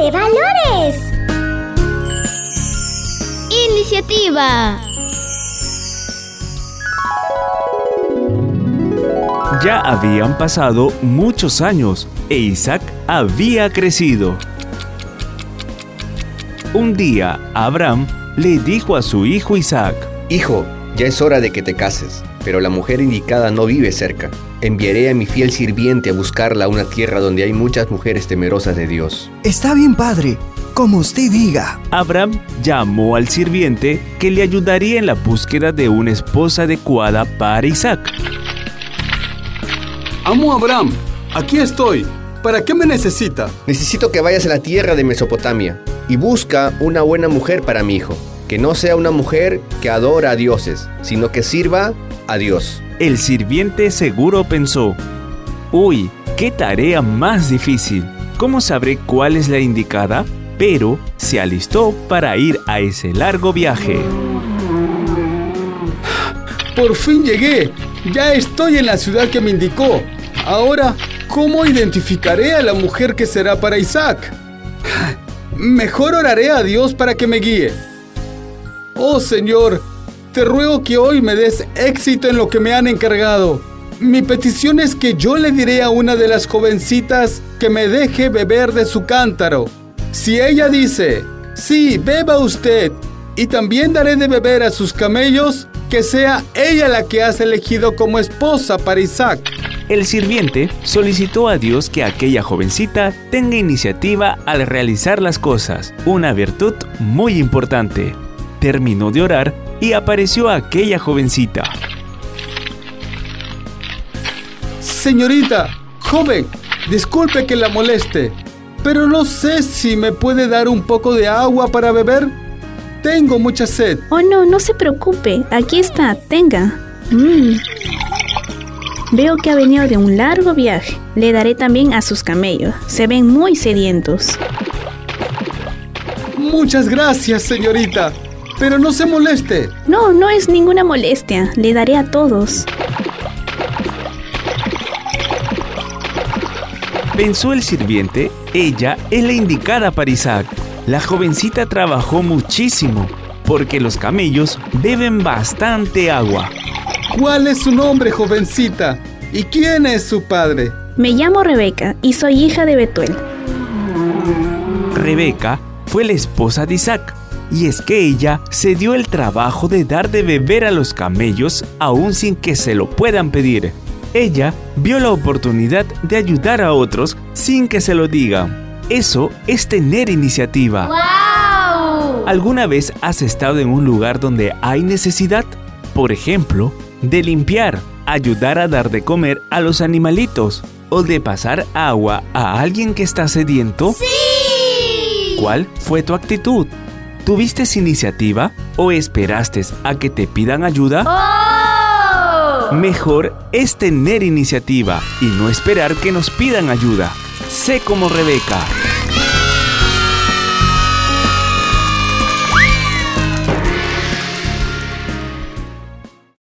de valores. Iniciativa. Ya habían pasado muchos años e Isaac había crecido. Un día, Abraham le dijo a su hijo Isaac, Hijo, ya es hora de que te cases, pero la mujer indicada no vive cerca. Enviaré a mi fiel sirviente a buscarla a una tierra donde hay muchas mujeres temerosas de Dios. Está bien, padre, como usted diga. Abraham llamó al sirviente que le ayudaría en la búsqueda de una esposa adecuada para Isaac. Amo Abraham, aquí estoy. ¿Para qué me necesita? Necesito que vayas a la tierra de Mesopotamia y busca una buena mujer para mi hijo. Que no sea una mujer que adora a dioses, sino que sirva a Dios. El sirviente seguro pensó, uy, qué tarea más difícil. ¿Cómo sabré cuál es la indicada? Pero se alistó para ir a ese largo viaje. Por fin llegué. Ya estoy en la ciudad que me indicó. Ahora, ¿cómo identificaré a la mujer que será para Isaac? Mejor oraré a Dios para que me guíe. Oh Señor, te ruego que hoy me des éxito en lo que me han encargado. Mi petición es que yo le diré a una de las jovencitas que me deje beber de su cántaro. Si ella dice, sí, beba usted, y también daré de beber a sus camellos, que sea ella la que has elegido como esposa para Isaac. El sirviente solicitó a Dios que aquella jovencita tenga iniciativa al realizar las cosas, una virtud muy importante. Terminó de orar y apareció aquella jovencita. Señorita, joven, disculpe que la moleste, pero no sé si me puede dar un poco de agua para beber. Tengo mucha sed. Oh, no, no se preocupe. Aquí está, tenga. Mm. Veo que ha venido de un largo viaje. Le daré también a sus camellos. Se ven muy sedientos. Muchas gracias, señorita. Pero no se moleste. No, no es ninguna molestia. Le daré a todos. Pensó el sirviente, ella es la indicada para Isaac. La jovencita trabajó muchísimo, porque los camellos beben bastante agua. ¿Cuál es su nombre, jovencita? ¿Y quién es su padre? Me llamo Rebeca y soy hija de Betuel. Rebeca fue la esposa de Isaac, y es que ella se dio el trabajo de dar de beber a los camellos aún sin que se lo puedan pedir. Ella vio la oportunidad de ayudar a otros sin que se lo digan. Eso es tener iniciativa. ¡Wow! ¿Alguna vez has estado en un lugar donde hay necesidad? Por ejemplo, de limpiar, ayudar a dar de comer a los animalitos o de pasar agua a alguien que está sediento. ¡Sí! ¿Cuál fue tu actitud? ¿Tuviste iniciativa o esperaste a que te pidan ayuda? ¡Oh! Mejor es tener iniciativa y no esperar que nos pidan ayuda. Sé como Rebeca.